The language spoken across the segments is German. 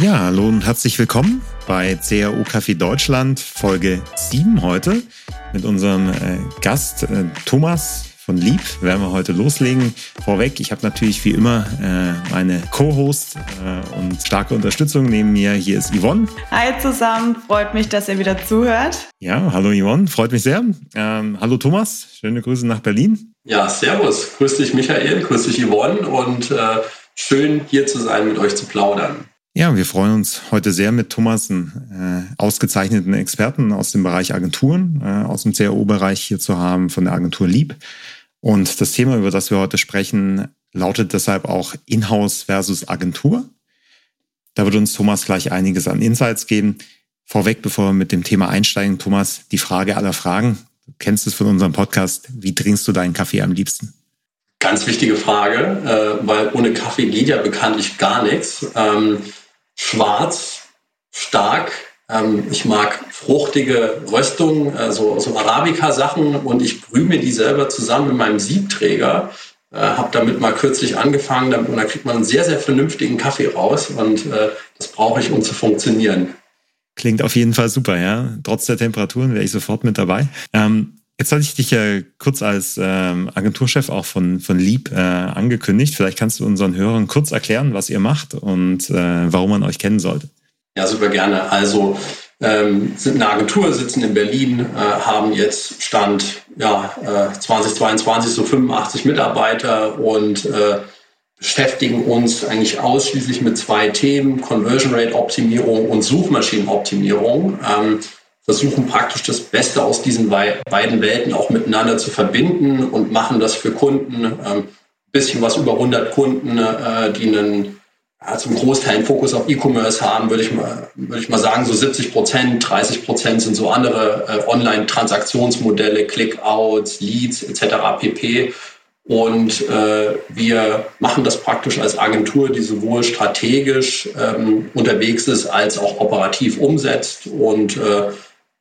Ja, hallo und herzlich willkommen bei CAO Café Deutschland, Folge 7 heute mit unserem äh, Gast äh, Thomas von Lieb. Werden wir heute loslegen. Vorweg, ich habe natürlich wie immer äh, meine Co-Host äh, und starke Unterstützung neben mir. Hier ist Yvonne. Hi zusammen, freut mich, dass ihr wieder zuhört. Ja, hallo Yvonne, freut mich sehr. Ähm, hallo Thomas, schöne Grüße nach Berlin. Ja, servus. Grüß dich Michael, grüß dich Yvonne und äh, schön hier zu sein, mit euch zu plaudern. Ja, wir freuen uns heute sehr mit Thomas, einen äh, ausgezeichneten Experten aus dem Bereich Agenturen, äh, aus dem CRO-Bereich hier zu haben, von der Agentur Lieb. Und das Thema, über das wir heute sprechen, lautet deshalb auch Inhouse versus Agentur. Da wird uns Thomas gleich einiges an Insights geben. Vorweg, bevor wir mit dem Thema einsteigen, Thomas, die Frage aller Fragen. Du kennst es von unserem Podcast. Wie trinkst du deinen Kaffee am liebsten? Ganz wichtige Frage, äh, weil ohne Kaffee geht ja bekanntlich gar nichts. Schwarz, stark. Ähm, ich mag fruchtige Röstungen, also so Arabica-Sachen und ich brühe mir die selber zusammen mit meinem Siebträger. Äh, habe damit mal kürzlich angefangen damit, und da kriegt man einen sehr, sehr vernünftigen Kaffee raus und äh, das brauche ich, um zu funktionieren. Klingt auf jeden Fall super, ja. Trotz der Temperaturen wäre ich sofort mit dabei. Ähm, Jetzt hatte ich dich ja kurz als ähm, Agenturchef auch von, von Lieb äh, angekündigt. Vielleicht kannst du unseren Hörern kurz erklären, was ihr macht und äh, warum man euch kennen sollte. Ja, super gerne. Also ähm, sind eine Agentur, sitzen in Berlin, äh, haben jetzt Stand ja, äh, 2022 so 85 Mitarbeiter und äh, beschäftigen uns eigentlich ausschließlich mit zwei Themen, Conversion Rate Optimierung und Suchmaschinenoptimierung. Ähm, versuchen praktisch das Beste aus diesen beiden Welten auch miteinander zu verbinden und machen das für Kunden. Ähm, bisschen was über 100 Kunden, äh, die einen zum Großteil einen Fokus auf E-Commerce haben, würde ich mal, würde ich mal sagen, so 70 Prozent, 30 Prozent sind so andere äh, Online-Transaktionsmodelle, Clickouts, Leads etc. pp. Und äh, wir machen das praktisch als Agentur, die sowohl strategisch ähm, unterwegs ist, als auch operativ umsetzt und äh,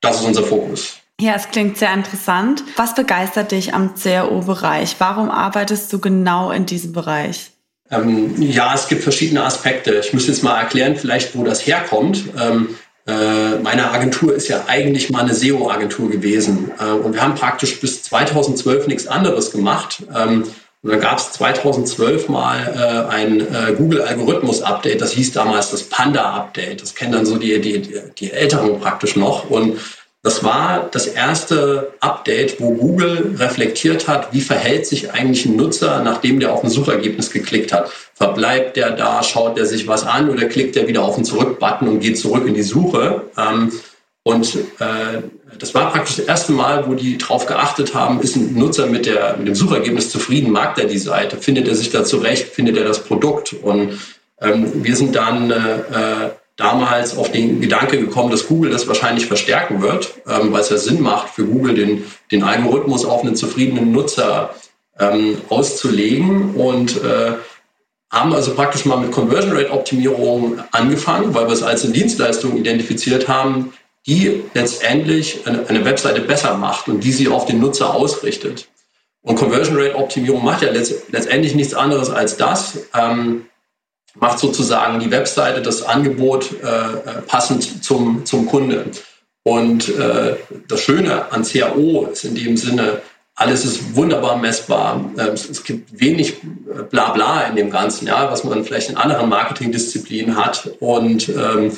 das ist unser Fokus. Ja, es klingt sehr interessant. Was begeistert dich am CRO-Bereich? Warum arbeitest du genau in diesem Bereich? Ähm, ja, es gibt verschiedene Aspekte. Ich muss jetzt mal erklären, vielleicht, wo das herkommt. Ähm, äh, meine Agentur ist ja eigentlich mal eine SEO-Agentur gewesen. Äh, und wir haben praktisch bis 2012 nichts anderes gemacht. Ähm, und dann gab es 2012 mal äh, ein äh, Google-Algorithmus-Update, das hieß damals das Panda-Update. Das kennen dann so die, die, die Älteren praktisch noch. Und das war das erste Update, wo Google reflektiert hat, wie verhält sich eigentlich ein Nutzer, nachdem der auf ein Suchergebnis geklickt hat. Verbleibt der da, schaut der sich was an oder klickt der wieder auf den Zurück-Button und geht zurück in die Suche? Ähm, und äh, das war praktisch das erste Mal, wo die darauf geachtet haben, ist ein Nutzer mit, der, mit dem Suchergebnis zufrieden, mag der die Seite, findet er sich da zurecht, findet er das Produkt. Und ähm, wir sind dann äh, damals auf den Gedanke gekommen, dass Google das wahrscheinlich verstärken wird, ähm, weil es ja Sinn macht für Google, den, den Algorithmus auf einen zufriedenen Nutzer ähm, auszulegen. Und äh, haben also praktisch mal mit Conversion Rate Optimierung angefangen, weil wir es als eine Dienstleistung identifiziert haben, die letztendlich eine, Webseite besser macht und die sie auf den Nutzer ausrichtet. Und Conversion Rate Optimierung macht ja letztendlich nichts anderes als das, ähm, macht sozusagen die Webseite, das Angebot äh, äh passend zum, zum Kunde. Und äh, das Schöne an CAO ist in dem Sinne, alles ist wunderbar messbar. Ähm, es gibt wenig äh, Blabla in dem Ganzen, ja, was man vielleicht in anderen Marketingdisziplinen hat. Und ähm, äh,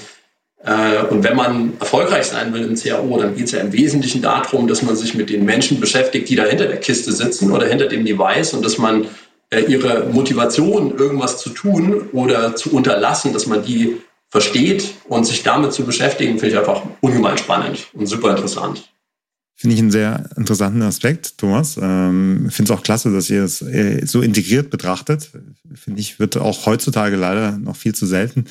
und wenn man erfolgreich sein will im CAO, dann geht es ja im Wesentlichen darum, dass man sich mit den Menschen beschäftigt, die da hinter der Kiste sitzen oder hinter dem Device und dass man äh, ihre Motivation, irgendwas zu tun oder zu unterlassen, dass man die versteht und sich damit zu beschäftigen, finde ich einfach ungemein spannend und super interessant. Finde ich einen sehr interessanten Aspekt, Thomas. Ähm, Finde es auch klasse, dass ihr es äh, so integriert betrachtet. Finde ich, wird auch heutzutage leider noch viel zu selten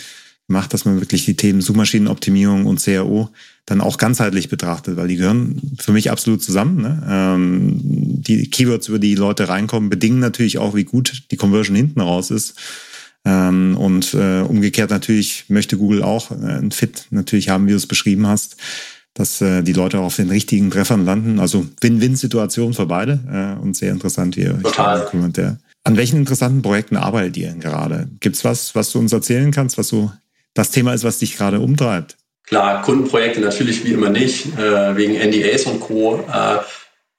macht, dass man wirklich die Themen Suchmaschinenoptimierung und CRO dann auch ganzheitlich betrachtet, weil die gehören für mich absolut zusammen. Ne? Ähm, die Keywords, über die Leute reinkommen, bedingen natürlich auch, wie gut die Conversion hinten raus ist. Ähm, und äh, umgekehrt natürlich möchte Google auch äh, ein Fit natürlich haben, wie du es beschrieben hast, dass äh, die Leute auch auf den richtigen Treffern landen. Also Win-Win-Situation für beide äh, und sehr interessant, wie ihr Total. kümmert. An welchen interessanten Projekten arbeitet ihr denn gerade? Gibt's was, was du uns erzählen kannst, was so das Thema ist, was dich gerade umtreibt. Klar, Kundenprojekte natürlich wie immer nicht, äh, wegen NDAs und Co. Äh,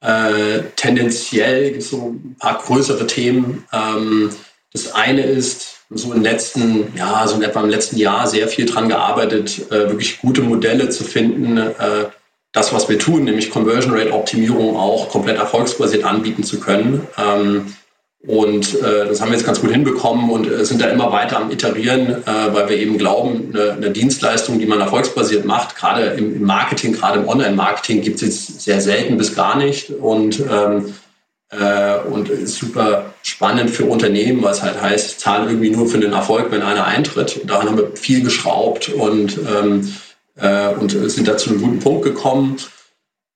äh, tendenziell gibt es so ein paar größere Themen. Ähm, das eine ist, so im letzten, ja, so in etwa im letzten Jahr sehr viel dran gearbeitet, äh, wirklich gute Modelle zu finden, äh, das, was wir tun, nämlich Conversion Rate Optimierung auch komplett erfolgsbasiert anbieten zu können. Ähm, und äh, das haben wir jetzt ganz gut hinbekommen und äh, sind da immer weiter am Iterieren, äh, weil wir eben glauben, eine, eine, Dienstleistung, die man erfolgsbasiert macht, gerade im, im Marketing, gerade im Online-Marketing, gibt es jetzt sehr selten bis gar nicht. Und, ähm, äh, und ist super spannend für Unternehmen, weil es halt heißt, zahlen irgendwie nur für den Erfolg, wenn einer eintritt. Und daran haben wir viel geschraubt und, ähm, äh, und sind da zu einem guten Punkt gekommen.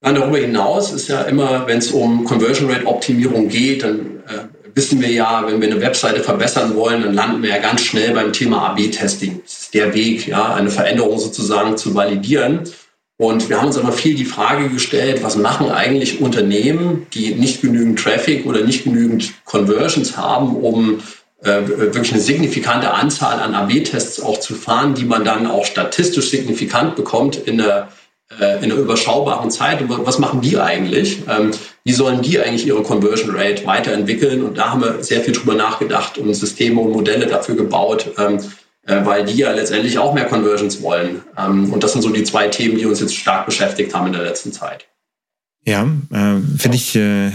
Ja, darüber hinaus ist ja immer, wenn es um Conversion Rate Optimierung geht, dann äh, wissen wir ja, wenn wir eine Webseite verbessern wollen, dann landen wir ja ganz schnell beim Thema AB-Testing. Das ist der Weg, ja, eine Veränderung sozusagen zu validieren. Und wir haben uns aber viel die Frage gestellt, was machen eigentlich Unternehmen, die nicht genügend Traffic oder nicht genügend Conversions haben, um äh, wirklich eine signifikante Anzahl an AB-Tests auch zu fahren, die man dann auch statistisch signifikant bekommt in der in einer überschaubaren Zeit. Was machen die eigentlich? Ähm, wie sollen die eigentlich ihre Conversion Rate weiterentwickeln? Und da haben wir sehr viel drüber nachgedacht und Systeme und Modelle dafür gebaut, ähm, äh, weil die ja letztendlich auch mehr Conversions wollen. Ähm, und das sind so die zwei Themen, die uns jetzt stark beschäftigt haben in der letzten Zeit. Ja, äh, finde ich äh,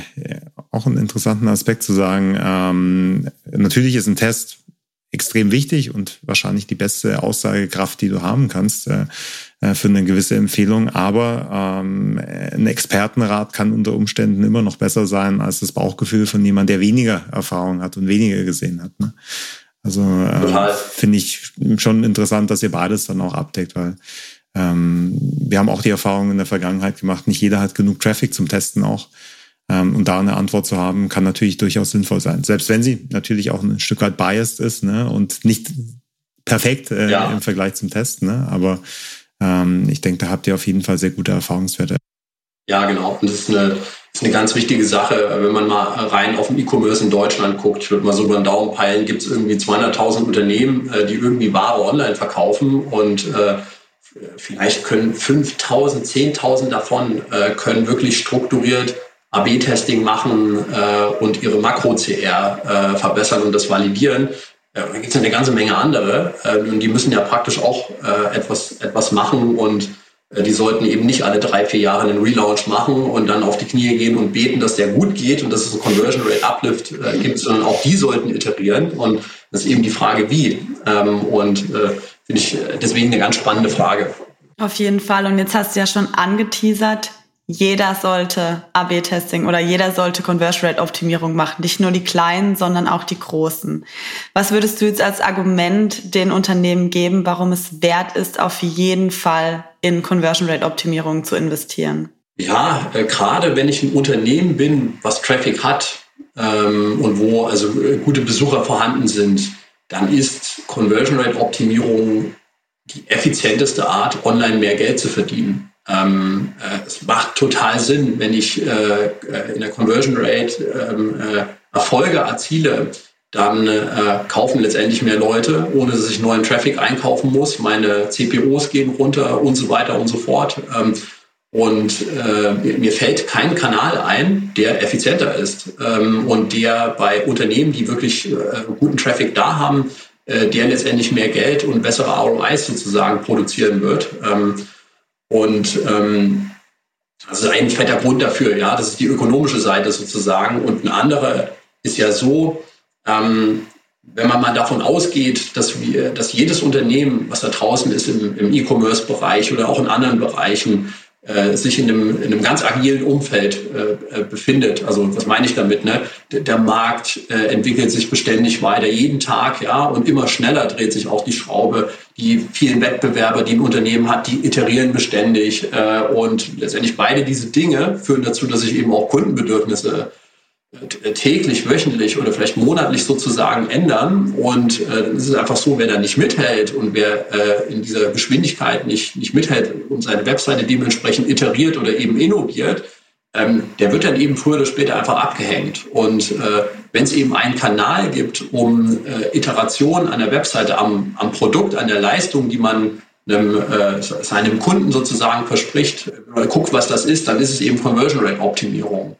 auch einen interessanten Aspekt zu sagen. Ähm, natürlich ist ein Test extrem wichtig und wahrscheinlich die beste Aussagekraft, die du haben kannst äh, äh, für eine gewisse Empfehlung. Aber ähm, ein Expertenrat kann unter Umständen immer noch besser sein als das Bauchgefühl von jemand, der weniger Erfahrung hat und weniger gesehen hat. Ne? Also äh, finde ich schon interessant, dass ihr beides dann auch abdeckt, weil ähm, wir haben auch die Erfahrung in der Vergangenheit gemacht, nicht jeder hat genug Traffic zum Testen auch. Ähm, und da eine Antwort zu haben, kann natürlich durchaus sinnvoll sein. Selbst wenn sie natürlich auch ein Stück weit biased ist ne? und nicht perfekt äh, ja. im Vergleich zum Testen. Ne? Aber ähm, ich denke, da habt ihr auf jeden Fall sehr gute Erfahrungswerte. Ja, genau. Und das ist eine, ist eine ganz wichtige Sache, wenn man mal rein auf den E-Commerce in Deutschland guckt. Ich würde mal so über den Daumen peilen, gibt es irgendwie 200.000 Unternehmen, äh, die irgendwie Ware online verkaufen und äh, vielleicht können 5.000, 10.000 davon äh, können wirklich strukturiert AB-Testing machen äh, und ihre Makro-CR äh, verbessern und das validieren. Äh, da gibt es eine ganze Menge andere äh, und die müssen ja praktisch auch äh, etwas, etwas machen und äh, die sollten eben nicht alle drei, vier Jahre einen Relaunch machen und dann auf die Knie gehen und beten, dass der gut geht und dass es einen Conversion Rate Uplift äh, gibt, sondern auch die sollten iterieren und das ist eben die Frage, wie. Ähm, und äh, finde ich deswegen eine ganz spannende Frage. Auf jeden Fall. Und jetzt hast du ja schon angeteasert, jeder sollte AB-Testing oder jeder sollte Conversion Rate Optimierung machen. Nicht nur die kleinen, sondern auch die großen. Was würdest du jetzt als Argument den Unternehmen geben, warum es wert ist, auf jeden Fall in Conversion Rate Optimierung zu investieren? Ja, äh, gerade wenn ich ein Unternehmen bin, was Traffic hat ähm, und wo also äh, gute Besucher vorhanden sind, dann ist Conversion Rate Optimierung die effizienteste Art, online mehr Geld zu verdienen. Ähm, äh, es macht total Sinn, wenn ich äh, äh in der Conversion Rate ähm, äh, Erfolge erziele, dann äh, kaufen letztendlich mehr Leute, ohne dass ich neuen Traffic einkaufen muss. Meine CPOs gehen runter und so weiter und so fort. Ähm, und äh, mir fällt kein Kanal ein, der effizienter ist ähm, und der bei Unternehmen, die wirklich guten Traffic da haben, der letztendlich mehr Geld und bessere ROIs sozusagen produzieren wird. Ähm, und ähm, das ist ein fetter Grund dafür, ja, das ist die ökonomische Seite sozusagen. Und ein anderer ist ja so, ähm, wenn man mal davon ausgeht, dass wir, dass jedes Unternehmen, was da draußen ist im, im E-Commerce-Bereich oder auch in anderen Bereichen, äh, sich in einem, in einem ganz agilen Umfeld äh, äh, befindet. Also was meine ich damit? Ne? Der, Markt äh, entwickelt sich beständig weiter, jeden Tag, ja, und immer schneller dreht sich auch die Schraube. Die vielen Wettbewerber, die ein Unternehmen hat, die iterieren beständig äh, und letztendlich beide diese Dinge führen dazu, dass sich eben auch Kundenbedürfnisse täglich, wöchentlich oder vielleicht monatlich sozusagen ändern. Und äh, es ist einfach so, wer da nicht mithält und wer äh, in dieser Geschwindigkeit nicht, nicht mithält und seine Webseite dementsprechend iteriert oder eben innoviert, ähm, der wird dann eben früher oder später einfach abgehängt. Und äh, wenn es eben einen Kanal gibt, um äh, Iterationen an der Webseite, am, am Produkt, an der Leistung, die man einem, äh, seinem Kunden sozusagen verspricht, oder guckt, was das ist, dann ist es eben Conversion Rate Optimierung.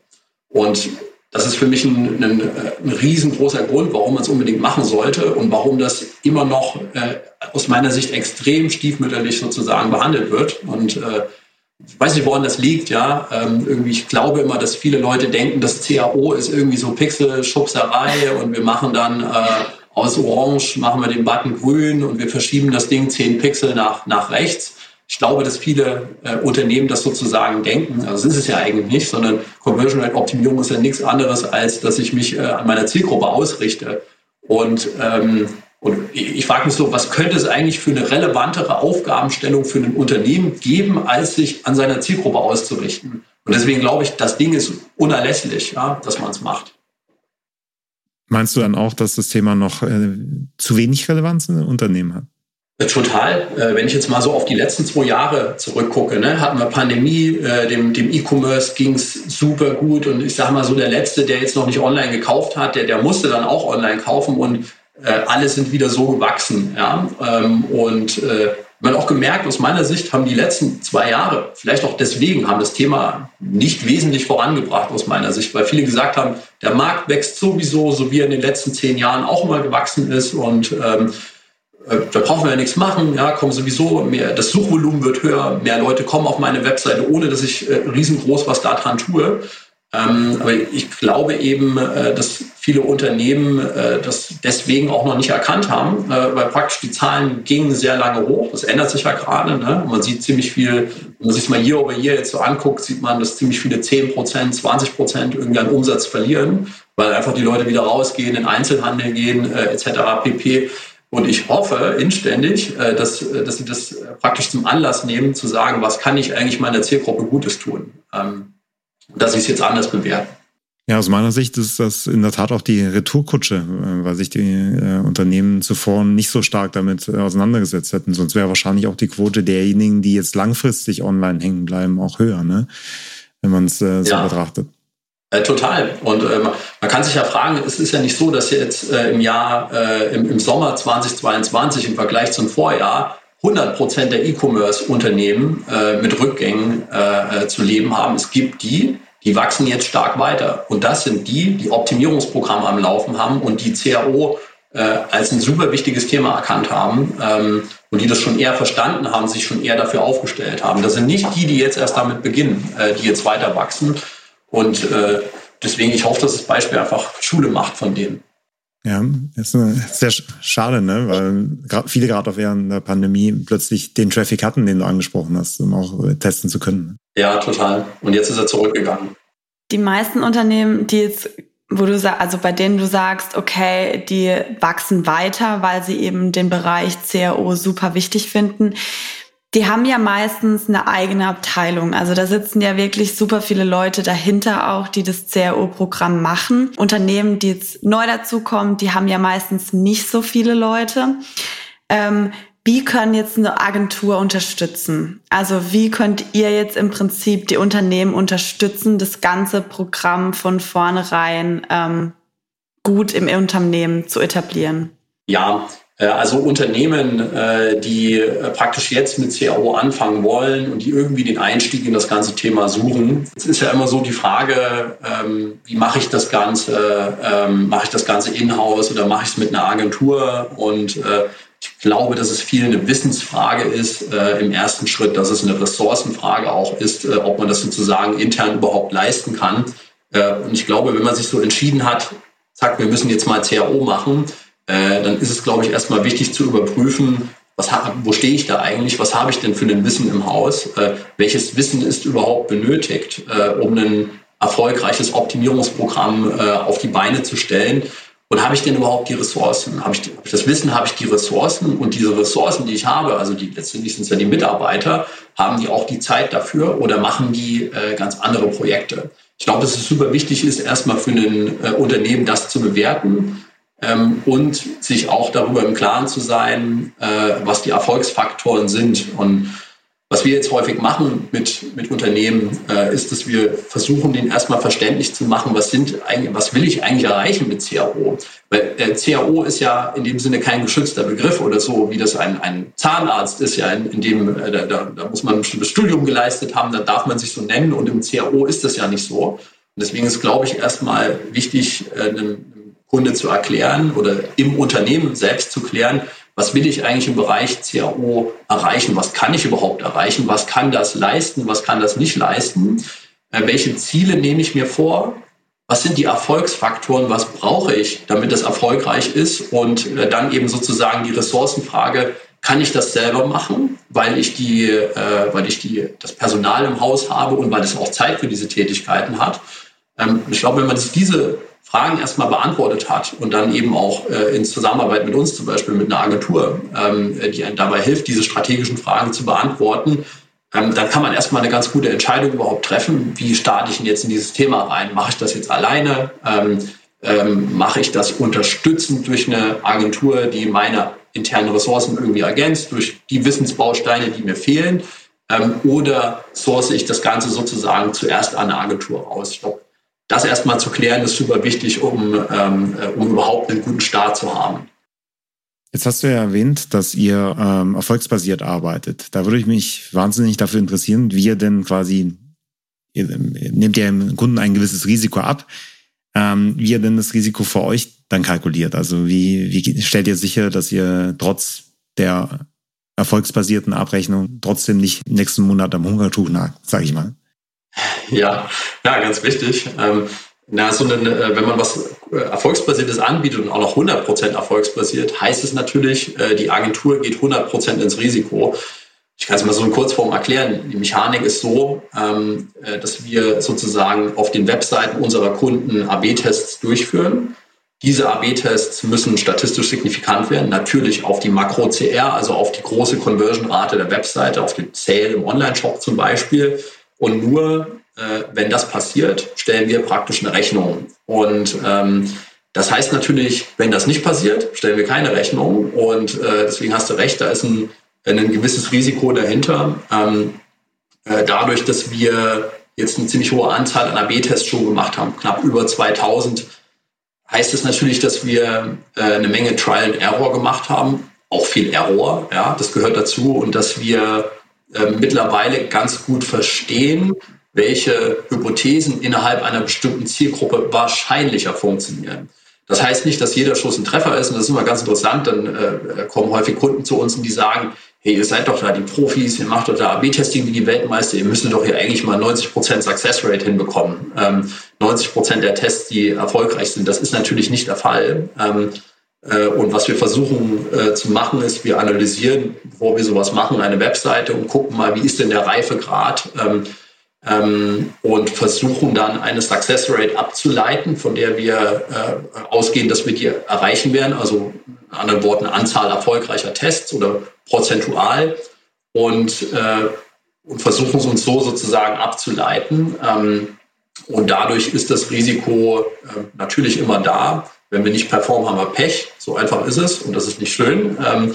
Und das ist für mich ein, ein, ein riesengroßer Grund, warum man es unbedingt machen sollte und warum das immer noch äh, aus meiner Sicht extrem stiefmütterlich sozusagen behandelt wird. Und äh, ich weiß nicht, woran das liegt, ja. Ähm, irgendwie, ich glaube immer, dass viele Leute denken, das CAO ist irgendwie so Pixelschubserei und wir machen dann äh, aus Orange machen wir den Button grün und wir verschieben das Ding 10 Pixel nach, nach rechts. Ich glaube, dass viele äh, Unternehmen das sozusagen denken. Also das ist es ja eigentlich nicht, sondern Conversion Rate Optimierung ist ja nichts anderes, als dass ich mich äh, an meiner Zielgruppe ausrichte. Und ähm, und ich frage mich so, was könnte es eigentlich für eine relevantere Aufgabenstellung für ein Unternehmen geben, als sich an seiner Zielgruppe auszurichten? Und deswegen glaube ich, das Ding ist unerlässlich, ja, dass man es macht. Meinst du dann auch, dass das Thema noch äh, zu wenig Relevanz in Unternehmen hat? Total. Äh, wenn ich jetzt mal so auf die letzten zwei Jahre zurückgucke, ne, hatten wir Pandemie, äh, dem, dem E-Commerce ging es super gut und ich sage mal so, der Letzte, der jetzt noch nicht online gekauft hat, der, der musste dann auch online kaufen und äh, alle sind wieder so gewachsen. Ja? Ähm, und äh, man auch gemerkt, aus meiner Sicht haben die letzten zwei Jahre, vielleicht auch deswegen, haben das Thema nicht wesentlich vorangebracht aus meiner Sicht, weil viele gesagt haben, der Markt wächst sowieso, so wie er in den letzten zehn Jahren auch immer gewachsen ist und ähm, äh, da brauchen wir ja nichts machen, ja, kommen sowieso mehr, das Suchvolumen wird höher, mehr Leute kommen auf meine Webseite, ohne dass ich äh, riesengroß was daran tue. Ähm, aber ich glaube eben, äh, dass viele Unternehmen äh, das deswegen auch noch nicht erkannt haben, äh, weil praktisch die Zahlen gingen sehr lange hoch. Das ändert sich ja gerade. Ne? Man sieht ziemlich viel, wenn man sich mal Year over Year jetzt so anguckt, sieht man, dass ziemlich viele 10 Prozent, 20 Prozent irgendwie an Umsatz verlieren, weil einfach die Leute wieder rausgehen, in Einzelhandel gehen, äh, etc. pp. Und ich hoffe inständig, äh, dass, dass sie das praktisch zum Anlass nehmen, zu sagen, was kann ich eigentlich meiner Zielgruppe Gutes tun. Ähm, dass sie es jetzt anders bewerten. Ja, aus meiner Sicht ist das in der Tat auch die Retourkutsche, äh, weil sich die äh, Unternehmen zuvor nicht so stark damit äh, auseinandergesetzt hätten. Sonst wäre wahrscheinlich auch die Quote derjenigen, die jetzt langfristig online hängen bleiben, auch höher, ne? wenn man es äh, so ja. betrachtet. Äh, total. Und äh, man kann sich ja fragen, es ist ja nicht so, dass jetzt äh, im Jahr, äh, im, im Sommer 2022 im Vergleich zum Vorjahr 100 Prozent der E-Commerce-Unternehmen äh, mit Rückgängen äh, zu leben haben. Es gibt die, die wachsen jetzt stark weiter. Und das sind die, die Optimierungsprogramme am Laufen haben und die CAO als ein super wichtiges Thema erkannt haben ähm, und die das schon eher verstanden haben, sich schon eher dafür aufgestellt haben. Das sind nicht die, die jetzt erst damit beginnen, die jetzt weiter wachsen. Und äh, deswegen, ich hoffe, dass das Beispiel einfach Schule macht von denen. Ja, ist sehr schade, ne? weil viele gerade während der Pandemie plötzlich den Traffic hatten, den du angesprochen hast, um auch äh, testen zu können. Ja, total. Und jetzt ist er zurückgegangen. Die meisten Unternehmen, die jetzt, wo du sagst, also bei denen du sagst, okay, die wachsen weiter, weil sie eben den Bereich CRO super wichtig finden die haben ja meistens eine eigene Abteilung. Also da sitzen ja wirklich super viele Leute dahinter auch, die das CRO-Programm machen. Unternehmen, die jetzt neu dazukommen, die haben ja meistens nicht so viele Leute. Ähm, wie können jetzt eine Agentur unterstützen? Also wie könnt ihr jetzt im Prinzip die Unternehmen unterstützen, das ganze Programm von vornherein ähm, gut im Unternehmen zu etablieren? Ja, also Unternehmen, äh, die äh, praktisch jetzt mit CAO anfangen wollen und die irgendwie den Einstieg in das ganze Thema suchen. Es ist ja immer so die Frage, ähm, wie mache ich das Ganze? Ähm, mache ich das Ganze in-house oder mache ich es mit einer Agentur? Und ich glaube, dass es viel eine Wissensfrage ist im ersten Schritt, dass es eine Ressourcenfrage auch ist, ob man das sozusagen intern überhaupt leisten kann. Und ich glaube, wenn man sich so entschieden hat, sagt, wir müssen jetzt mal CAO machen, äh, dann ist es, glaube ich, erstmal wichtig zu überprüfen, was, wo stehe ich da eigentlich, was habe ich denn für ein Wissen im Haus, äh, welches Wissen ist überhaupt benötigt, äh, um ein erfolgreiches Optimierungsprogramm äh, auf die Beine zu stellen. Und habe ich denn überhaupt die Ressourcen? Habe ich, ich das Wissen, habe ich die Ressourcen? Und diese Ressourcen, die ich habe, also die letztendlich sind es ja die Mitarbeiter, haben die auch die Zeit dafür oder machen die äh, ganz andere Projekte? Ich glaube, dass es super wichtig ist, erstmal für ein äh, Unternehmen das zu bewerten ähm, und sich auch darüber im Klaren zu sein, äh, was die Erfolgsfaktoren sind. Und Was wir jetzt häufig machen mit, mit Unternehmen, äh, ist, dass wir versuchen, denen erstmal verständlich zu machen, was sind eigentlich, was will ich eigentlich erreichen mit CAO? Weil äh, CAO ist ja in dem Sinne kein geschützter Begriff oder so, wie das ein, ein Zahnarzt ist, ja, in, in dem, äh, da, da muss man ein bestimmtes Studium geleistet haben, da darf man sich so nennen und im CAO ist das ja nicht so. Und deswegen ist, glaube ich, erstmal wichtig, äh, Kunde zu erklären oder im Unternehmen selbst zu klären, was will ich eigentlich im Bereich CAO erreichen? Was kann ich überhaupt erreichen? Was kann das leisten? Was kann das nicht leisten? Äh, welche Ziele nehme ich mir vor? Was sind die Erfolgsfaktoren? Was brauche ich, damit das erfolgreich ist? Und äh, dann eben sozusagen die Ressourcenfrage, kann ich das selber machen, weil ich die, äh, weil ich die, das Personal im Haus habe und weil es auch Zeit für diese Tätigkeiten hat. Ähm, ich glaube, wenn man sich diese Fragen erstmal beantwortet hat und dann eben auch äh, in Zusammenarbeit mit uns, zum Beispiel mit einer Agentur, ähm, die einem dabei hilft, diese strategischen Fragen zu beantworten, ähm, dann kann man erstmal eine ganz gute Entscheidung überhaupt treffen. Wie starte ich denn jetzt in dieses Thema rein? Mache ich das jetzt alleine? Ähm, ähm, mache ich das unterstützend durch eine Agentur, die meine internen Ressourcen irgendwie ergänzt, durch die Wissensbausteine, die mir fehlen? Ähm, oder source ich das Ganze sozusagen zuerst an eine Agentur aus? Ich glaube, das erstmal zu klären, ist super wichtig, um, ähm, äh, um überhaupt einen guten Start zu haben. Jetzt hast du ja erwähnt, dass ihr ähm, erfolgsbasiert arbeitet. Da würde ich mich wahnsinnig dafür interessieren, wie ihr denn quasi, ihr, nehmt ihr dem Kunden ein gewisses Risiko ab, ähm, wie ihr denn das Risiko für euch dann kalkuliert. Also wie, wie stellt ihr sicher, dass ihr trotz der erfolgsbasierten Abrechnung trotzdem nicht nächsten Monat am Hungertuch nagt, sage ich mal. Ja, ja, ganz wichtig. Ähm, na, so äh, wenn man was äh, Erfolgsbasiertes anbietet und auch noch 100% erfolgsbasiert, heißt es natürlich, äh, die Agentur geht 100% ins Risiko. Ich kann es mal so in Kurzform erklären. Die Mechanik ist so, ähm, dass wir sozusagen auf den Webseiten unserer Kunden AB-Tests durchführen. Diese AB-Tests müssen statistisch signifikant werden, natürlich auf die Makro-CR, also auf die große Conversion-Rate der Webseite, auf den Sale im Online-Shop zum Beispiel. Und nur äh, wenn das passiert, stellen wir praktisch eine Rechnung. Und ähm, das heißt natürlich, wenn das nicht passiert, stellen wir keine Rechnung. Und äh, deswegen hast du recht, da ist ein, ein gewisses Risiko dahinter. Ähm, äh, dadurch, dass wir jetzt eine ziemlich hohe Anzahl an AB-Tests schon gemacht haben, knapp über 2000, heißt es natürlich, dass wir äh, eine Menge Trial and Error gemacht haben, auch viel Error, ja, das gehört dazu und dass wir äh, mittlerweile ganz gut verstehen, welche Hypothesen innerhalb einer bestimmten Zielgruppe wahrscheinlicher funktionieren. Das heißt nicht, dass jeder Schuss ein Treffer ist und das ist immer ganz interessant. Dann äh, kommen häufig Kunden zu uns und die sagen, hey, ihr seid doch da die Profis, ihr macht doch da AB-Testing wie die Weltmeister, ihr müsst doch hier eigentlich mal 90% Success Rate hinbekommen. Ähm, 90% der Tests, die erfolgreich sind, das ist natürlich nicht der Fall. Ähm, äh, und was wir versuchen äh, zu machen, ist, wir analysieren, bevor wir sowas machen, eine Webseite und gucken mal, wie ist denn der Reifegrad ähm, ähm, und versuchen dann eine Success Rate abzuleiten, von der wir äh, ausgehen, dass wir die erreichen werden. Also in anderen Worten Anzahl erfolgreicher Tests oder prozentual und, und versuchen es uns so sozusagen abzuleiten. Ähm, und dadurch ist das Risiko natürlich immer da. Wenn wir nicht performen, haben wir Pech. So einfach ist es und das ist nicht schön. Ähm,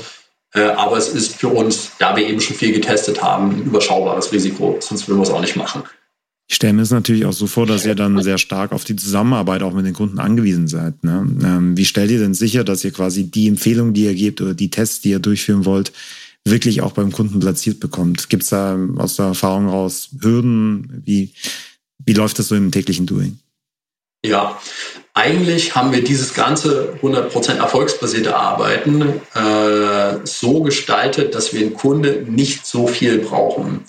äh, aber es ist für uns, da wir eben schon viel getestet haben, ein überschaubares Risiko. Sonst würden wir es auch nicht machen. Ich stelle mir es natürlich auch so vor, dass ihr dann sehr stark auf die Zusammenarbeit auch mit den Kunden angewiesen seid. Ne? Ähm, wie stellt ihr denn sicher, dass ihr quasi die Empfehlungen, die ihr gebt oder die Tests, die ihr durchführen wollt, wirklich auch beim Kunden platziert bekommt? Gibt es da aus der Erfahrung raus Hürden? Wie, wie läuft das so im täglichen Doing? Ja, eigentlich haben wir dieses ganze 100% erfolgsbasierte Arbeiten äh, so gestaltet, dass wir den Kunde nicht so viel brauchen.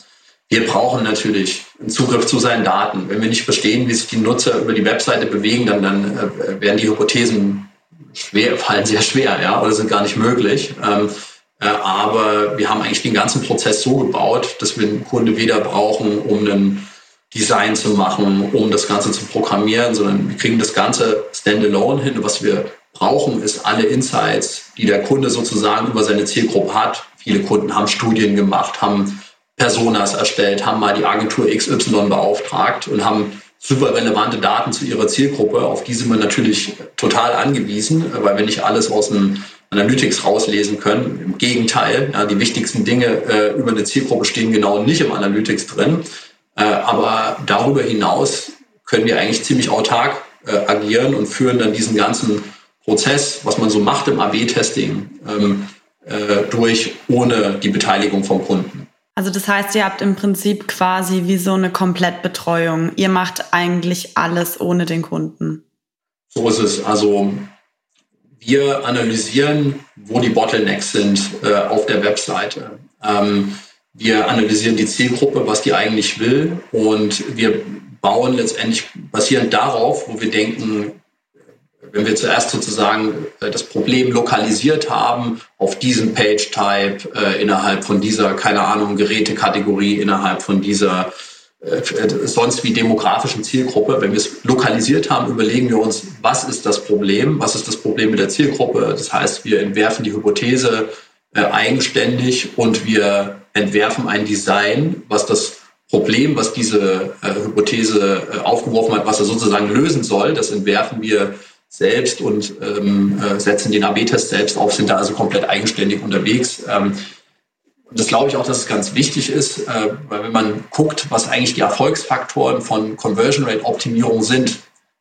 Wir brauchen natürlich einen Zugriff zu seinen Daten. Wenn wir nicht verstehen, wie sich die Nutzer über die Webseite bewegen, dann, dann äh, werden die Hypothesen schwer, fallen sehr schwer, ja, oder sind gar nicht möglich. Ähm, äh, aber wir haben eigentlich den ganzen Prozess so gebaut, dass wir einen Kunde weder brauchen, um einen Design zu machen, um das Ganze zu programmieren, sondern wir kriegen das Ganze standalone hin. was wir brauchen, ist alle Insights, die der Kunde sozusagen über seine Zielgruppe hat. Viele Kunden haben Studien gemacht, haben Personas erstellt, haben mal die Agentur XY beauftragt und haben super relevante Daten zu ihrer Zielgruppe. Auf die sind wir natürlich total angewiesen, weil wir nicht alles aus dem Analytics rauslesen können. Im Gegenteil, ja, die wichtigsten Dinge äh, über eine Zielgruppe stehen genau nicht im Analytics drin. Äh, aber darüber hinaus können wir eigentlich ziemlich autark äh, agieren und führen dann diesen ganzen Prozess, was man so macht im AB-Testing, ähm, äh, durch, ohne die Beteiligung vom Kunden. Also das heißt, ihr habt im Prinzip quasi wie so eine Komplettbetreuung. Ihr macht eigentlich alles ohne den Kunden. So ist es. Also wir analysieren, wo die Bottlenecks sind äh, auf der Webseite. Ähm, wir analysieren die Zielgruppe, was die eigentlich will und wir bauen letztendlich basierend darauf, wo wir denken, wenn wir zuerst sozusagen äh, das Problem lokalisiert haben auf diesem Page-Type äh, innerhalb von dieser, keine Ahnung, Gerätekategorie, innerhalb von dieser äh, sonst wie demografischen Zielgruppe. Wenn wir es lokalisiert haben, überlegen wir uns, was ist das Problem? Was ist das Problem mit der Zielgruppe? Das heißt, wir entwerfen die Hypothese eigenständig und wir entwerfen ein Design, was das Problem, was diese äh, Hypothese äh, aufgeworfen hat, was er sozusagen lösen soll, das entwerfen wir selbst und ähm, äh, setzen den AB-Test selbst auf, sind da also komplett eigenständig unterwegs. Ähm, das glaube ich auch, dass es ganz wichtig ist, äh, weil wenn man guckt, was eigentlich die Erfolgsfaktoren von Conversion Rate Optimierung sind,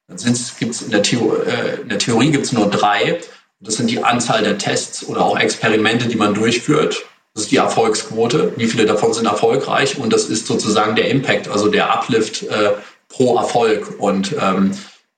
dann gibt es in der, Theo äh, in der Theorie gibt es nur drei. Das sind die Anzahl der Tests oder auch Experimente, die man durchführt. Das ist die Erfolgsquote. Wie viele davon sind erfolgreich? Und das ist sozusagen der Impact, also der Uplift äh, pro Erfolg. Und ähm,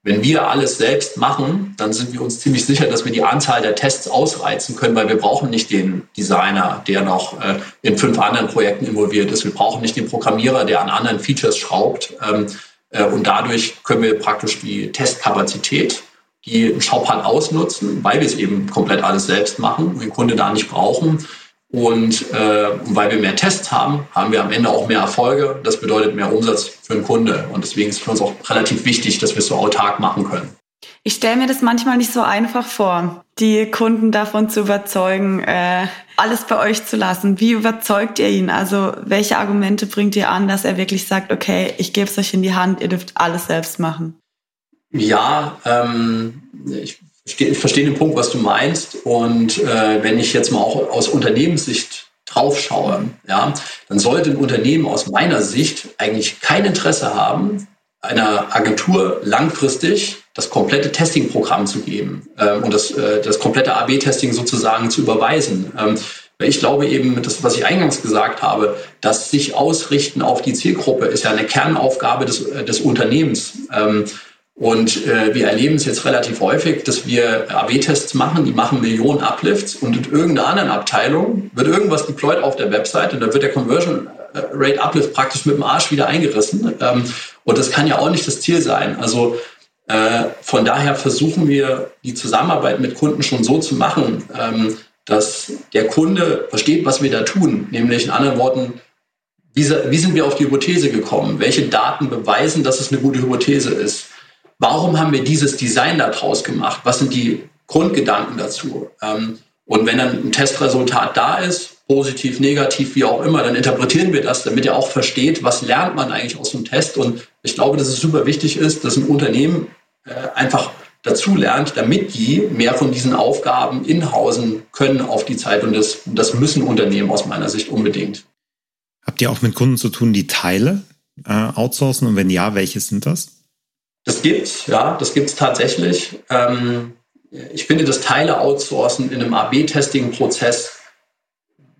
wenn wir alles selbst machen, dann sind wir uns ziemlich sicher, dass wir die Anzahl der Tests ausreizen können, weil wir brauchen nicht den Designer, der noch äh, in fünf anderen Projekten involviert ist. Wir brauchen nicht den Programmierer, der an anderen Features schraubt. Ähm, äh, und dadurch können wir praktisch die Testkapazität, die ein Shop ausnutzen, weil wir es eben komplett alles selbst machen und den Kunde da nicht brauchen. Und äh, weil wir mehr Tests haben, haben wir am Ende auch mehr Erfolge. Das bedeutet mehr Umsatz für den Kunde. Und deswegen ist es für uns auch relativ wichtig, dass wir es so autark machen können. Ich stelle mir das manchmal nicht so einfach vor, die Kunden davon zu überzeugen, äh, alles bei euch zu lassen. Wie überzeugt ihr ihn? Also welche Argumente bringt ihr an, dass er wirklich sagt, okay, ich gebe es euch in die Hand, ihr dürft alles selbst machen? Ja, ähm, ich ich verstehe den Punkt, was du meinst. Und äh, wenn ich jetzt mal auch aus Unternehmenssicht drauf schaue, ja, dann sollte ein Unternehmen aus meiner Sicht eigentlich kein Interesse haben, einer Agentur langfristig das komplette Testingprogramm zu geben äh, und das, äh, das komplette AB-Testing sozusagen zu überweisen. Ähm, ich glaube eben, das, was ich eingangs gesagt habe, dass sich ausrichten auf die Zielgruppe ist ja eine Kernaufgabe des, äh, des Unternehmens. Ähm, und äh, wir erleben es jetzt relativ häufig, dass wir AB-Tests machen, die machen Millionen Uplifts und in irgendeiner anderen Abteilung wird irgendwas deployed auf der Website und da wird der Conversion äh, Rate Uplift praktisch mit dem Arsch wieder eingerissen. Ähm, und das kann ja auch nicht das Ziel sein. Also äh, von daher versuchen wir die Zusammenarbeit mit Kunden schon so zu machen, ähm, dass der Kunde versteht, was wir da tun. Nämlich in anderen Worten, wie, wie sind wir auf die Hypothese gekommen? Welche Daten beweisen, dass es eine gute Hypothese ist? Warum haben wir dieses Design daraus gemacht? Was sind die Grundgedanken dazu? Ähm, und wenn dann ein Testresultat da ist, positiv, negativ, wie auch immer, dann interpretieren wir das, damit er auch versteht, was lernt man eigentlich aus dem Test. Und ich glaube, dass es super wichtig ist, dass ein Unternehmen äh, einfach dazu lernt, damit die mehr von diesen Aufgaben inhausen können auf die Zeit. Und das, das müssen Unternehmen aus meiner Sicht unbedingt. Habt ihr auch mit Kunden zu tun, die Teile äh, outsourcen? Und wenn ja, welche sind das? Das gibt's, ja, das gibt's tatsächlich. Ähm, ich finde, das Teile outsourcen in einem AB-Testing-Prozess,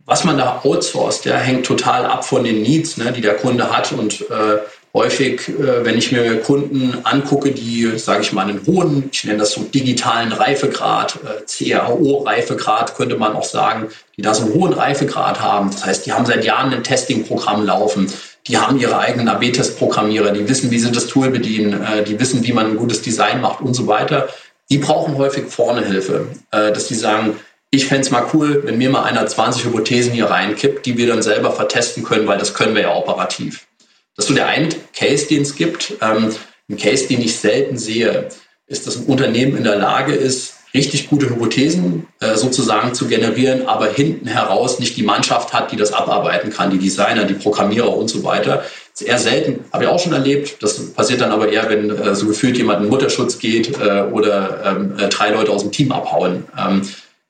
was man da outsourced, ja, hängt total ab von den Needs, ne, die der Kunde hat. Und äh, häufig, äh, wenn ich mir Kunden angucke, die, sage ich mal, einen hohen, ich nenne das so digitalen Reifegrad, äh, CRO-Reifegrad könnte man auch sagen, die da so einen hohen Reifegrad haben. Das heißt, die haben seit Jahren ein Testing-Programm laufen die haben ihre eigenen AB-Test-Programmierer, die wissen, wie sie das Tool bedienen, äh, die wissen, wie man ein gutes Design macht und so weiter. Die brauchen häufig vorne Hilfe, äh, dass die sagen, ich fände es mal cool, wenn mir mal einer 20 Hypothesen hier reinkippt, die wir dann selber vertesten können, weil das können wir ja operativ. Das ist so der eine Case, den es gibt. Ähm, ein Case, den ich selten sehe, ist, dass ein Unternehmen in der Lage ist, richtig gute Hypothesen äh, sozusagen zu generieren, aber hinten heraus nicht die Mannschaft hat, die das abarbeiten kann, die Designer, die Programmierer und so weiter. ist eher selten, habe ich auch schon erlebt. Das passiert dann aber eher, wenn äh, so gefühlt jemand in Mutterschutz geht äh, oder ähm, äh, drei Leute aus dem Team abhauen. Ähm,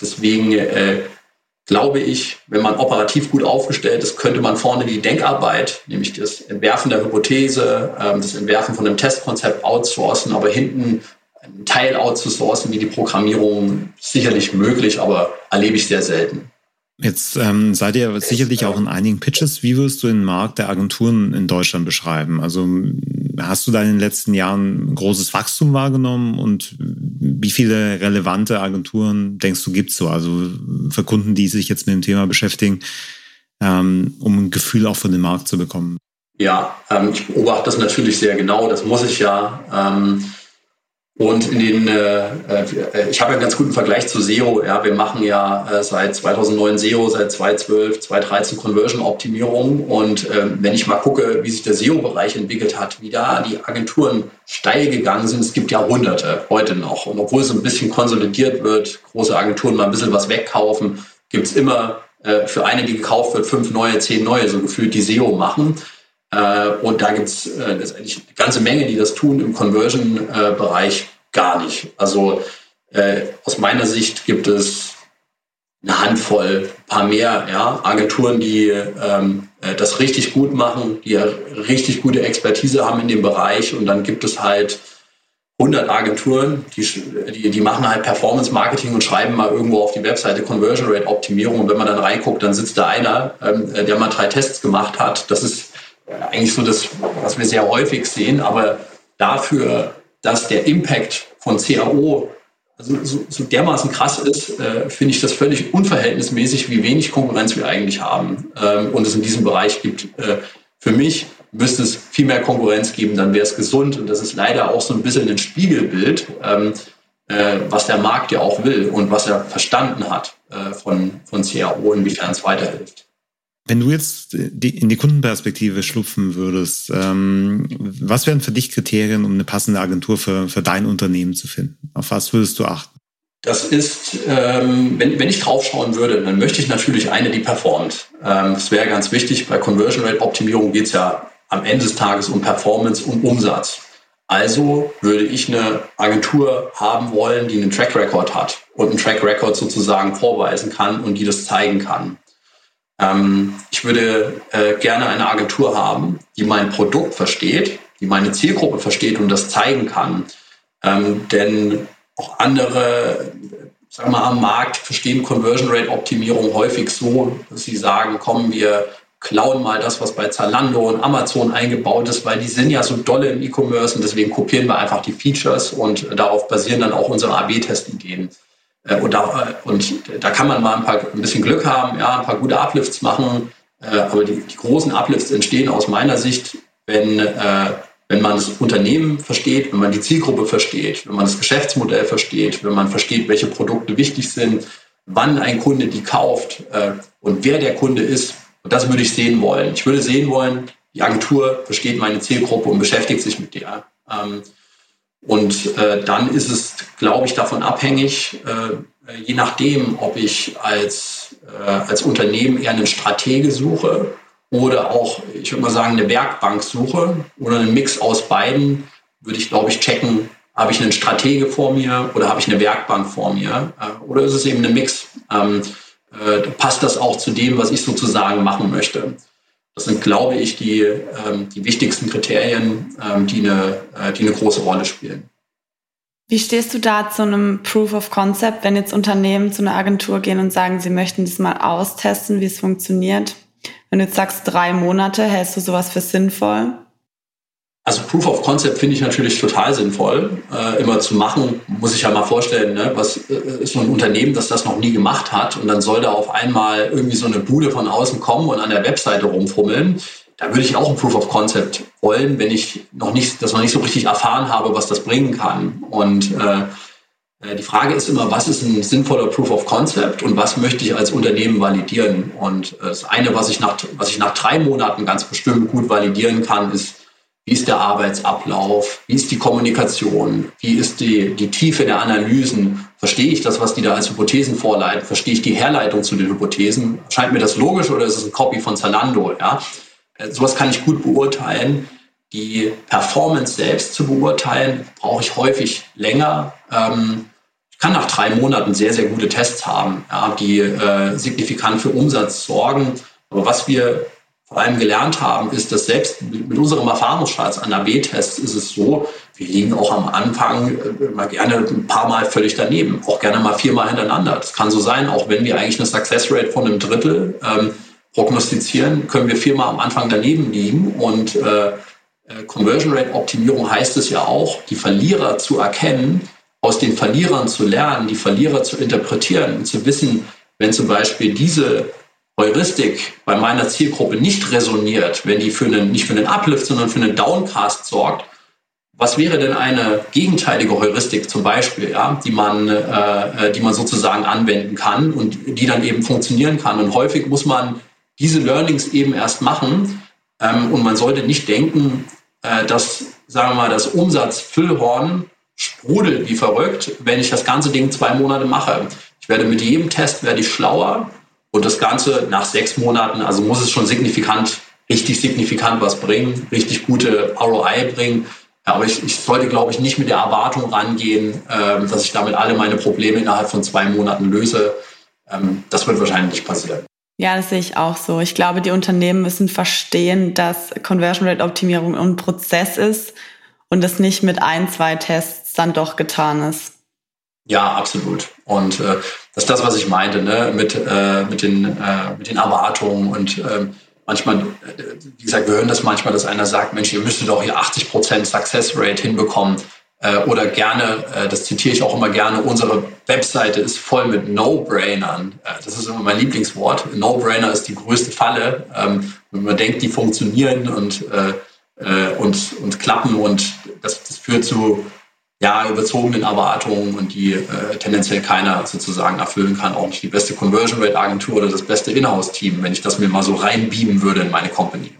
deswegen äh, glaube ich, wenn man operativ gut aufgestellt ist, könnte man vorne die Denkarbeit, nämlich das Entwerfen der Hypothese, ähm, das Entwerfen von einem Testkonzept outsourcen, aber hinten einen Teil outzusourcen wie die Programmierung sicherlich möglich, aber erlebe ich sehr selten. Jetzt ähm, seid ihr sicherlich auch in einigen Pitches. Wie würdest du den Markt der Agenturen in Deutschland beschreiben? Also hast du da in den letzten Jahren großes Wachstum wahrgenommen und wie viele relevante Agenturen denkst du gibt's so? Also für Kunden, die sich jetzt mit dem Thema beschäftigen, ähm, um ein Gefühl auch von dem Markt zu bekommen? Ja, ähm, ich beobachte das natürlich sehr genau. Das muss ich ja. Ähm, und in den, äh, äh, ich habe einen ganz guten Vergleich zu SEO. Ja, wir machen ja äh, seit 2009 SEO, seit 2012, 2013 Conversion-Optimierung. Und äh, wenn ich mal gucke, wie sich der SEO-Bereich entwickelt hat, wie da die Agenturen steil gegangen sind, es gibt ja hunderte heute noch. Und obwohl es ein bisschen konsolidiert wird, große Agenturen mal ein bisschen was wegkaufen, gibt es immer äh, für eine, die gekauft wird, fünf neue, zehn neue, so gefühlt, die SEO machen. Äh, und da gibt es äh, letztendlich eine ganze Menge, die das tun im Conversion-Bereich gar nicht. Also äh, aus meiner Sicht gibt es eine Handvoll, ein paar mehr ja, Agenturen, die ähm, das richtig gut machen, die ja richtig gute Expertise haben in dem Bereich. Und dann gibt es halt 100 Agenturen, die, die, die machen halt Performance Marketing und schreiben mal irgendwo auf die Webseite Conversion Rate Optimierung. Und wenn man dann reinguckt, dann sitzt da einer, ähm, der mal drei Tests gemacht hat. Das ist eigentlich so das, was wir sehr häufig sehen, aber dafür, dass der Impact von CAO also so, so dermaßen krass ist, äh, finde ich das völlig unverhältnismäßig, wie wenig Konkurrenz wir eigentlich haben. Ähm, und es in diesem Bereich gibt. Äh, für mich müsste es viel mehr Konkurrenz geben, dann wäre es gesund. Und das ist leider auch so ein bisschen ein Spiegelbild, ähm, äh, was der Markt ja auch will und was er verstanden hat äh, von, von CAO, inwiefern es weiterhilft. Wenn du jetzt die, in die Kundenperspektive schlupfen würdest, ähm, was wären für dich Kriterien, um eine passende Agentur für, für dein Unternehmen zu finden? Auf was würdest du achten? Das ist, ähm, wenn, ich draufschauen würde, dann möchte ich natürlich eine, die performt. Ähm, das wäre ganz wichtig. Bei Conversion Rate Optimierung geht es ja am Ende des Tages um Performance und Umsatz. Also würde ich eine Agentur haben wollen, die einen Track Record hat und einen Track Record sozusagen vorweisen kann und die das zeigen kann. Ähm, ich würde äh, gerne eine Agentur haben, die mein Produkt versteht, die meine Zielgruppe versteht und das zeigen kann. Ähm, denn auch andere, sagen wir mal, am Markt verstehen Conversion Rate Optimierung häufig so, dass sie sagen, komm, wir klauen mal das, was bei Zalando und Amazon eingebaut ist, weil die sind ja so dolle im E-Commerce und deswegen kopieren wir einfach die Features und darauf basieren dann auch unsere AB-Testideen. Äh, und, da, und da kann man mal ein, paar, ein bisschen Glück haben, ja, ein paar gute Uplifts machen. Äh, aber die, die großen Uplifts entstehen aus meiner Sicht, wenn, äh, wenn man das Unternehmen versteht, wenn man die Zielgruppe versteht, wenn man das Geschäftsmodell versteht, wenn man versteht, welche Produkte wichtig sind, wann ein Kunde die kauft und wer der Kunde ist. Und das würde ich sehen wollen. Ich würde sehen wollen, die Agentur versteht meine Zielgruppe und beschäftigt sich mit der. Und äh, dann ist es, glaube ich, davon abhängig, äh, je nachdem, ob ich als, äh, als Unternehmen eher einen Stratege suche oder auch, ich würde mal sagen, eine Werkbank suche oder einen Mix aus beiden, würde ich, glaube ich, checken, habe ich einen Stratege vor mir oder habe ich eine Werkbank vor mir äh, oder ist es eben ein Mix? Ähm, äh, passt das auch zu dem, was ich sozusagen machen möchte? Das sind, glaube ich, die, ähm, die wichtigsten Kriterien, ähm, die, eine, äh, die eine große Rolle spielen. Wie stehst du da zu einem Proof of Concept, wenn jetzt Unternehmen zu einer Agentur gehen und sagen, sie möchten das mal austesten, wie es funktioniert? Wenn du jetzt sagst drei Monate, hältst du sowas für sinnvoll? Also Proof of Concept finde ich natürlich total sinnvoll, äh, immer zu machen. Muss ich ja mal vorstellen, ne? was äh, ist so ein Unternehmen, das das noch nie gemacht hat und dann soll da auf einmal irgendwie so eine Bude von außen kommen und an der Webseite rumfummeln. Da würde ich auch ein Proof of Concept wollen, wenn ich noch nicht, das noch nicht so richtig erfahren habe, was das bringen kann. Und äh, äh die Frage ist immer, was ist ein sinnvoller Proof of Concept und was möchte ich als Unternehmen validieren? Und äh, das eine, was ich nach, was ich nach drei Monaten ganz bestimmt gut validieren kann, ist, wie ist der Arbeitsablauf? Wie ist die Kommunikation? Wie ist die, die Tiefe der Analysen? Verstehe ich das, was die da als Hypothesen vorleiten? Verstehe ich die Herleitung zu den Hypothesen? Scheint mir das logisch oder ist es ein Copy von Zalando? Ja? äh, sowas kann ich gut beurteilen. Die Performance selbst zu beurteilen, brauche ich häufig länger. Ähm, ich kann nach drei Monaten sehr, sehr gute Tests haben, die äh, signifikant für Umsatz sorgen. Aber was wir vor allem gelernt haben, ist, dass selbst mit unserem Erfahrungsschatz an AB-Tests ist es so, wir liegen auch am Anfang äh, mal gerne ein paar Mal völlig daneben, auch gerne mal viermal hintereinander. Das kann so sein, auch wenn wir eigentlich eine Success Rate von einem Drittel ähm, prognostizieren, können wir viermal am Anfang daneben liegen. Und äh, äh, Conversion Rate Optimierung heißt es ja auch, die Verlierer zu erkennen, aus den Verlierern zu lernen, die Verlierer zu interpretieren und zu wissen, wenn zum Beispiel diese Heuristik bei meiner Zielgruppe nicht resoniert, wenn die für einen, nicht für einen Uplift, sondern für einen Downcast sorgt, was wäre denn eine gegenteilige Heuristik zum Beispiel, ja, die man, äh, äh, die man sozusagen anwenden kann und die dann eben funktionieren kann? Und häufig muss man diese Learnings eben erst machen ähm, und man sollte nicht denken, äh, dass, sagen wir mal, das Umsatzfüllhorn sprudelt wie verrückt, wenn ich das ganze Ding zwei Monate mache. Ich werde mit jedem Test werde ich schlauer, und das Ganze nach sechs Monaten, also muss es schon signifikant, richtig signifikant was bringen, richtig gute ROI bringen. Aber ich, ich sollte, glaube ich, nicht mit der Erwartung rangehen, ähm, dass ich damit alle meine Probleme innerhalb von zwei Monaten löse. Ähm, das wird wahrscheinlich nicht passieren. Ja, das sehe ich auch so. Ich glaube, die Unternehmen müssen verstehen, dass Conversion Rate Optimierung ein Prozess ist und das nicht mit ein, zwei Tests dann doch getan ist. Ja, absolut. Und äh, das ist das, was ich meinte, ne? mit, äh, mit, den, äh, mit den Erwartungen und ähm, manchmal, äh, wie gesagt, wir hören das manchmal, dass einer sagt, Mensch, ihr müsstet doch hier 80 Prozent Success Rate hinbekommen. Äh, oder gerne, äh, das zitiere ich auch immer gerne, unsere Webseite ist voll mit No-Brainern. Äh, das ist immer mein Lieblingswort. No-Brainer ist die größte Falle. Ähm, wenn man denkt, die funktionieren und, und, und klappen und das, das führt zu ja, überzogenen Erwartungen und die äh, tendenziell keiner sozusagen erfüllen kann. Auch nicht die beste Conversion Rate Agentur oder das beste Inhouse-Team, wenn ich das mir mal so reinbeamen würde in meine Company.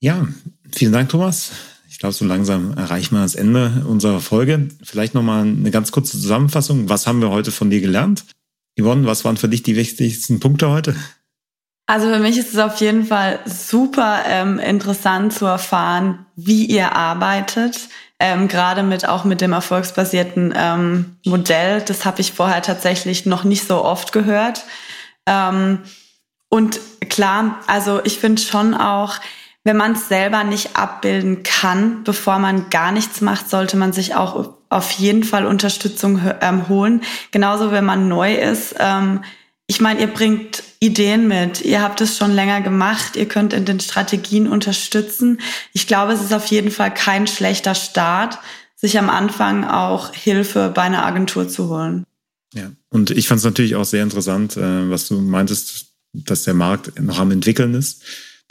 Ja, vielen Dank, Thomas. Ich glaube, so langsam erreichen wir das Ende unserer Folge. Vielleicht nochmal eine ganz kurze Zusammenfassung. Was haben wir heute von dir gelernt? Yvonne, was waren für dich die wichtigsten Punkte heute? Also für mich ist es auf jeden Fall super ähm, interessant zu erfahren, wie ihr arbeitet, ähm, gerade mit auch mit dem erfolgsbasierten ähm, Modell. Das habe ich vorher tatsächlich noch nicht so oft gehört. Ähm, und klar, also ich finde schon auch, wenn man es selber nicht abbilden kann, bevor man gar nichts macht, sollte man sich auch auf jeden Fall Unterstützung ähm, holen. Genauso, wenn man neu ist. Ähm, ich meine, ihr bringt Ideen mit. Ihr habt es schon länger gemacht. Ihr könnt in den Strategien unterstützen. Ich glaube, es ist auf jeden Fall kein schlechter Start, sich am Anfang auch Hilfe bei einer Agentur zu holen. Ja, und ich fand es natürlich auch sehr interessant, äh, was du meintest, dass der Markt noch am entwickeln ist,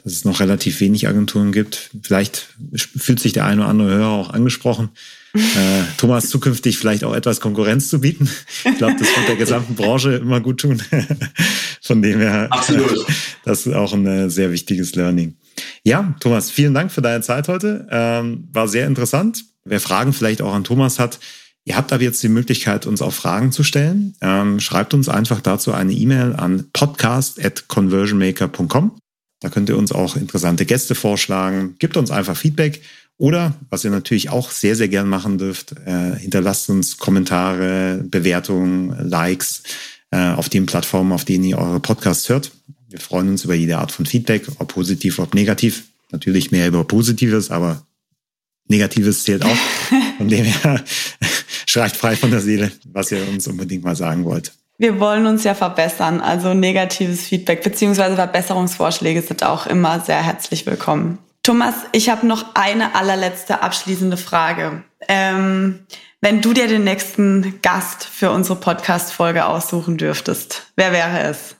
dass es noch relativ wenig Agenturen gibt. Vielleicht fühlt sich der eine oder andere Hörer auch angesprochen äh, Thomas zukünftig vielleicht auch etwas Konkurrenz zu bieten. Ich glaube, das wird der gesamten Branche immer gut tun. Von dem her, Absolut. das ist auch ein äh, sehr wichtiges Learning. Ja, Thomas, vielen Dank für deine Zeit heute. Ähm, war sehr interessant. Wer Fragen vielleicht auch an Thomas hat, ihr habt aber jetzt die Möglichkeit, uns auch Fragen zu stellen. Ähm, schreibt uns einfach dazu eine E-Mail an podcast@conversionmaker.com. Da könnt ihr uns auch interessante Gäste vorschlagen. Gebt uns einfach Feedback oder, was ihr natürlich auch sehr, sehr gern machen dürft, äh, hinterlasst uns Kommentare, Bewertungen, Likes äh, auf den Plattformen, auf denen ihr eure Podcasts hört. Wir freuen uns über jede Art von Feedback, ob positiv, ob negativ. Natürlich mehr über Positives, aber Negatives zählt auch. Von dem her schreibt frei von der Seele, was ihr uns unbedingt mal sagen wollt. Wir wollen uns ja verbessern, also negatives Feedback beziehungsweise Verbesserungsvorschläge sind auch immer sehr herzlich willkommen. Thomas, ich habe noch eine allerletzte abschließende Frage. Ähm, wenn du dir den nächsten Gast für unsere Podcast-Folge aussuchen dürftest, wer wäre es?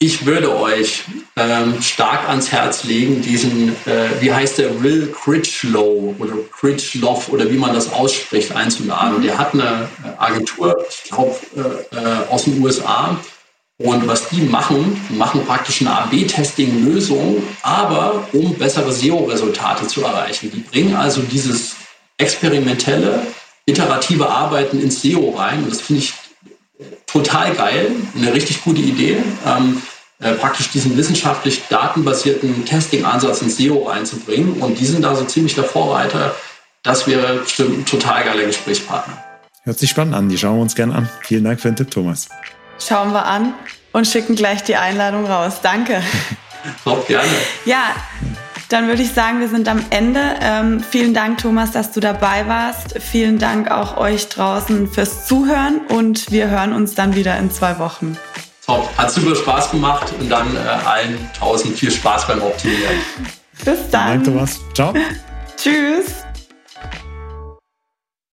Ich würde euch ähm, stark ans Herz legen, diesen, äh, wie heißt der, Will Critchlow oder Critchlow oder wie man das ausspricht, einzuladen. Mhm. Der hat eine Agentur, ich glaube, äh, äh, aus den USA und was die machen, machen praktisch eine AB-Testing-Lösung, aber um bessere SEO-Resultate zu erreichen. Die bringen also dieses experimentelle, iterative Arbeiten ins SEO rein. Und das finde ich total geil, eine richtig gute Idee. Ähm, äh, praktisch diesen wissenschaftlich datenbasierten Testing-Ansatz ins SEO reinzubringen. Und die sind da so ziemlich der Vorreiter. Das wäre bestimmt ein total geiler Gesprächspartner. Hört sich spannend an. Die schauen wir uns gerne an. Vielen Dank für den Tipp, Thomas. Schauen wir an und schicken gleich die Einladung raus. Danke. Top, gerne. Ja, dann würde ich sagen, wir sind am Ende. Ähm, vielen Dank, Thomas, dass du dabei warst. Vielen Dank auch euch draußen fürs Zuhören und wir hören uns dann wieder in zwei Wochen. Top, hat super Spaß gemacht und dann äh, allen tausend viel Spaß beim Optimieren. Bis dann. Danke, Thomas. Ciao. Tschüss.